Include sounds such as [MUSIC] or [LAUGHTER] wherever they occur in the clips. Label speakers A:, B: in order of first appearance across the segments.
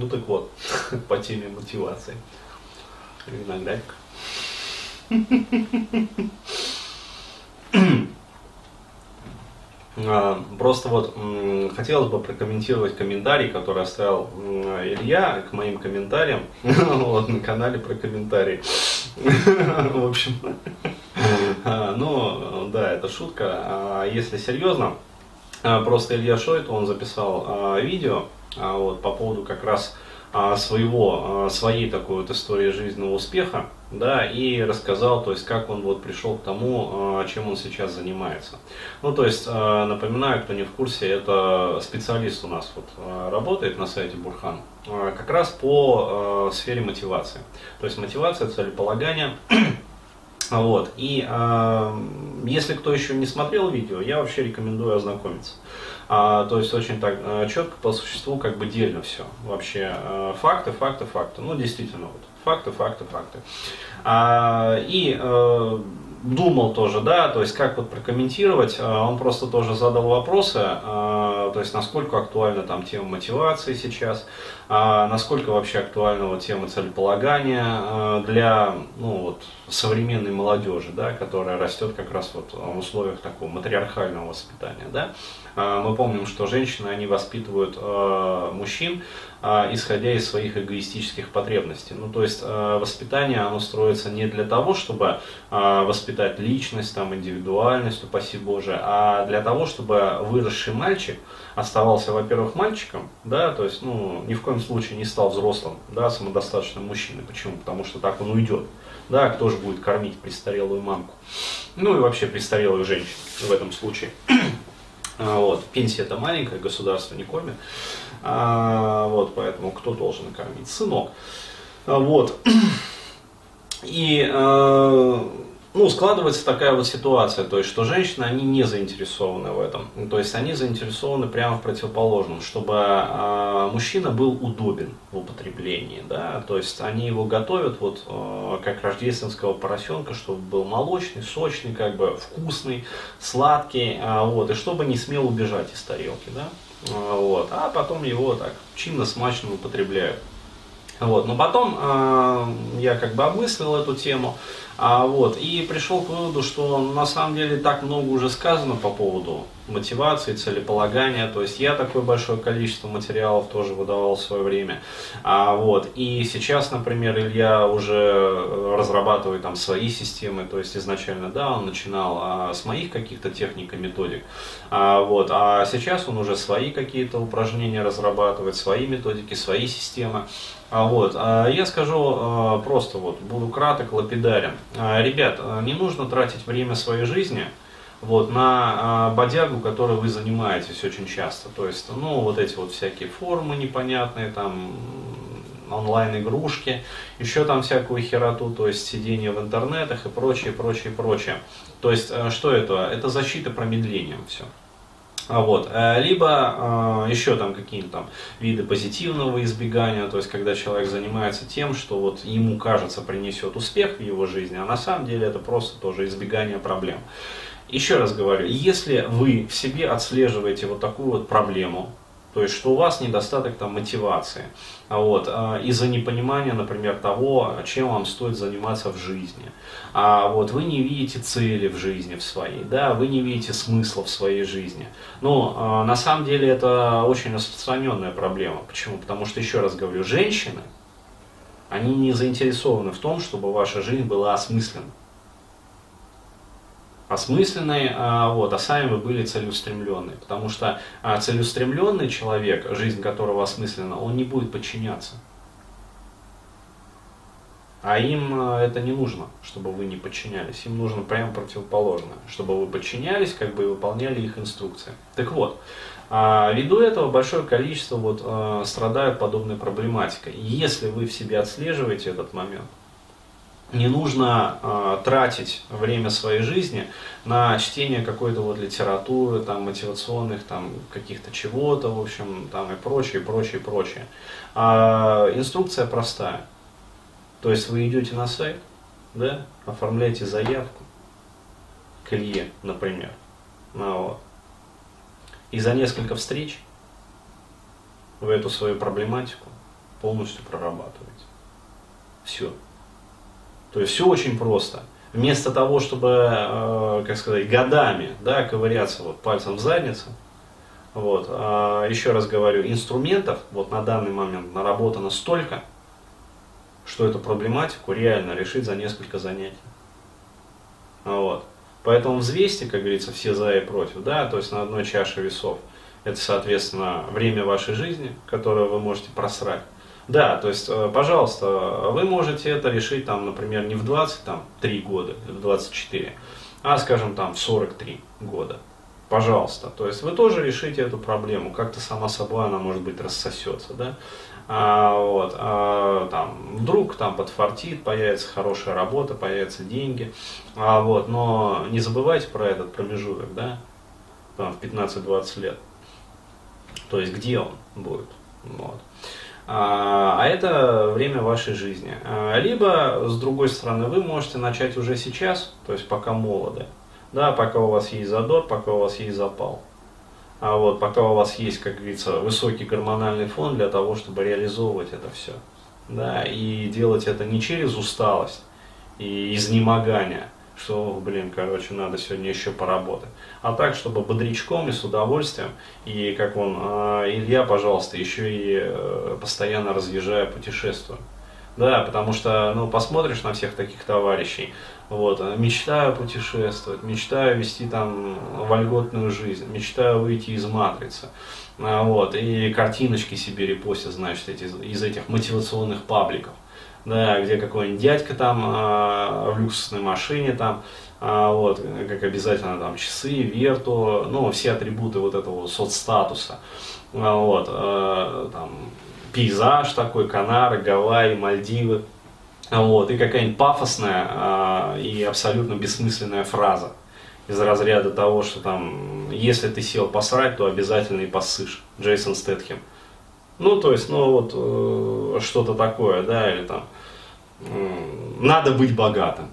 A: Ну так вот, [LAUGHS] по теме мотивации. Виноградик. [COUGHS] А, просто вот хотелось бы прокомментировать комментарий, который оставил Илья к моим комментариям [LAUGHS] вот, на канале про комментарии. [LAUGHS] В общем, а, ну да, это шутка. А если серьезно, просто Илья Шойт, он записал видео вот, по поводу как раз своего, своей такой вот истории жизненного успеха да, и рассказал, то есть, как он вот пришел к тому, чем он сейчас занимается. Ну, то есть, напоминаю, кто не в курсе, это специалист у нас вот работает на сайте Бурхан, как раз по сфере мотивации. То есть, мотивация, целеполагание, [CLEARS THROAT] вот. И э, если кто еще не смотрел видео, я вообще рекомендую ознакомиться. А, то есть очень так четко по существу как бы дельно все. Вообще э, факты, факты, факты. Ну действительно вот Факты, факты, факты. А, и э, думал тоже, да, то есть как вот прокомментировать, а, он просто тоже задал вопросы, а, то есть насколько актуальна там тема мотивации сейчас, а, насколько вообще актуальна вот тема целеполагания для ну, вот, современной молодежи, да, которая растет как раз вот в условиях такого матриархального воспитания, да. Мы помним, что женщины, они воспитывают мужчин, исходя из своих эгоистических потребностей. Ну, то есть воспитание, оно строится не для того, чтобы воспитать личность, там, индивидуальность, упаси Боже, а для того, чтобы выросший мальчик оставался, во-первых, мальчиком, да, то есть, ну, ни в коем случае не стал взрослым, да, самодостаточным мужчиной. Почему? Потому что так он уйдет. Да, кто же будет кормить престарелую мамку? Ну и вообще престарелую женщину в этом случае. [CLEARS THROAT] А, вот. Пенсия это маленькая, государство не кормит. А, вот, поэтому кто должен кормить? Сынок. А, вот. [CLEARS THROAT] И э, ну, складывается такая вот ситуация, то есть, что женщины, они не заинтересованы в этом. То есть, они заинтересованы прямо в противоположном, чтобы э, мужчина был удобен в употреблении, да, то есть, они его готовят вот э, как рождественского поросенка, чтобы был молочный, сочный, как бы вкусный, сладкий, э, вот, и чтобы не смел убежать из тарелки, да, вот, а потом его так чинно, смачно употребляют. Вот. Но потом э, я как бы обмыслил эту тему, а, вот, и пришел к выводу, что на самом деле так много уже сказано по поводу мотивации, целеполагания. То есть я такое большое количество материалов тоже выдавал в свое время. А, вот, и сейчас, например, Илья уже разрабатывает там свои системы. То есть изначально, да, он начинал а, с моих каких-то техник и методик. А, вот, а сейчас он уже свои какие-то упражнения разрабатывает, свои методики, свои системы. А вот, а я скажу а, просто вот, буду краток, лапидарен. Ребят, не нужно тратить время своей жизни вот, на бодягу, которой вы занимаетесь очень часто. То есть, ну, вот эти вот всякие формы непонятные, там, онлайн-игрушки, еще там всякую хероту, то есть сидение в интернетах и прочее, прочее, прочее. То есть, что это? Это защита промедлением все. А вот. Э, либо э, еще там какие-то там виды позитивного избегания, то есть когда человек занимается тем, что вот ему кажется принесет успех в его жизни, а на самом деле это просто тоже избегание проблем. Еще раз говорю, если вы в себе отслеживаете вот такую вот проблему, то есть, что у вас недостаток там мотивации. А вот, а, из-за непонимания, например, того, чем вам стоит заниматься в жизни. А вот вы не видите цели в жизни в своей, да, вы не видите смысла в своей жизни. Но а, на самом деле это очень распространенная проблема. Почему? Потому что, еще раз говорю, женщины, они не заинтересованы в том, чтобы ваша жизнь была осмысленной осмысленной, а, вот, а сами вы были целеустремленные. Потому что а, целеустремленный человек, жизнь которого осмыслена, он не будет подчиняться. А им а, это не нужно, чтобы вы не подчинялись. Им нужно прямо противоположное, чтобы вы подчинялись, как бы и выполняли их инструкции. Так вот, ввиду этого большое количество вот, страдают подобной проблематикой. Если вы в себе отслеживаете этот момент, не нужно э, тратить время своей жизни на чтение какой-то вот литературы, там, мотивационных, там, каких-то чего-то, в общем, там, и прочее, прочее, прочее. А, инструкция простая. То есть вы идете на сайт, да, оформляете заявку к Илье, например, ну, вот. и за несколько встреч в эту свою проблематику полностью прорабатываете. Все. То есть все очень просто. Вместо того, чтобы, э, как сказать, годами да, ковыряться вот пальцем в задницу, вот, э, еще раз говорю, инструментов вот на данный момент наработано столько, что эту проблематику реально решить за несколько занятий. Вот. Поэтому взвесьте, как говорится, все за и против, да, то есть на одной чаше весов. Это, соответственно, время вашей жизни, которое вы можете просрать. Да, то есть, э, пожалуйста, вы можете это решить, там, например, не в 23 года, в 24, а, скажем, там, в 43 года. Пожалуйста. То есть вы тоже решите эту проблему. Как-то сама собой она, может быть, рассосется, да. А, вот, а, там, вдруг там подфартит, появится хорошая работа, появятся деньги. А, вот, но не забывайте про этот промежуток, да, там, в 15-20 лет. То есть где он будет. Вот. А, а это время вашей жизни. А, либо, с другой стороны, вы можете начать уже сейчас, то есть пока молоды, да, пока у вас есть задор, пока у вас есть запал. А вот пока у вас есть, как говорится, высокий гормональный фон для того, чтобы реализовывать это все. Да, и делать это не через усталость и изнемогание, что, блин, короче, надо сегодня еще поработать. А так, чтобы бодрячком и с удовольствием, и как он, а, Илья, пожалуйста, еще и э, постоянно разъезжая, путешествуя. Да, потому что, ну, посмотришь на всех таких товарищей, вот, мечтаю путешествовать, мечтаю вести там вольготную жизнь, мечтаю выйти из матрицы, а, вот, и картиночки себе репостят, значит, эти, из этих мотивационных пабликов да, где какой-нибудь дядька там э, в люксусной машине там, э, вот, как обязательно там часы, верту, ну, все атрибуты вот этого соцстатуса, э, вот, э, там, пейзаж такой, Канары, Гавайи, Мальдивы, вот, и какая-нибудь пафосная э, и абсолютно бессмысленная фраза из разряда того, что там, если ты сел посрать, то обязательно и посышь, Джейсон Стэтхем. Ну, то есть, ну вот э, что-то такое, да, или там э, надо быть богатым.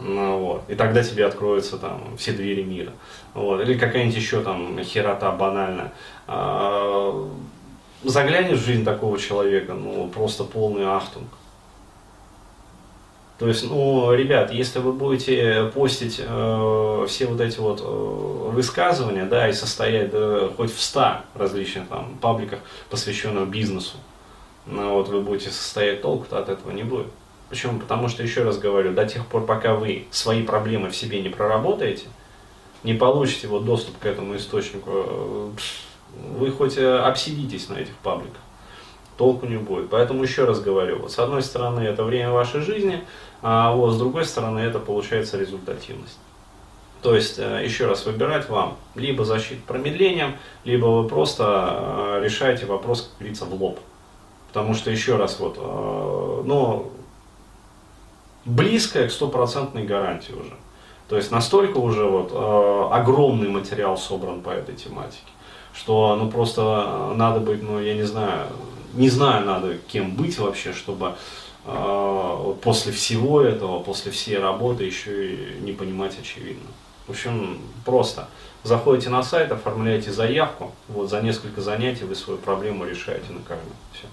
A: Ну, вот. И тогда тебе откроются там все двери мира. Вот. Или какая-нибудь еще там херота банальная. А, заглянешь в жизнь такого человека, ну, просто полный ахтунг. То есть, ну, ребят, если вы будете постить э, все вот эти вот э, высказывания, да, и состоять да, хоть в 100 различных там пабликах, посвященных бизнесу, ну, вот вы будете состоять толку-то от этого не будет. Почему? Потому что, еще раз говорю, до тех пор, пока вы свои проблемы в себе не проработаете, не получите вот доступ к этому источнику, э, вы хоть э, обсидитесь на этих пабликах толку не будет. Поэтому еще раз говорю, вот с одной стороны это время вашей жизни, а вот с другой стороны это получается результативность. То есть, э, еще раз, выбирать вам либо защиту промедлением, либо вы просто э, решаете вопрос, как говорится, в лоб. Потому что, еще раз, вот, э, ну, близкое к стопроцентной гарантии уже. То есть настолько уже вот огромный материал собран по этой тематике, что ну просто надо быть, ну я не знаю, не знаю, надо кем быть вообще, чтобы э, после всего этого, после всей работы еще и не понимать очевидно. В общем, просто заходите на сайт, оформляете заявку, вот за несколько занятий вы свою проблему решаете на каждом. Все.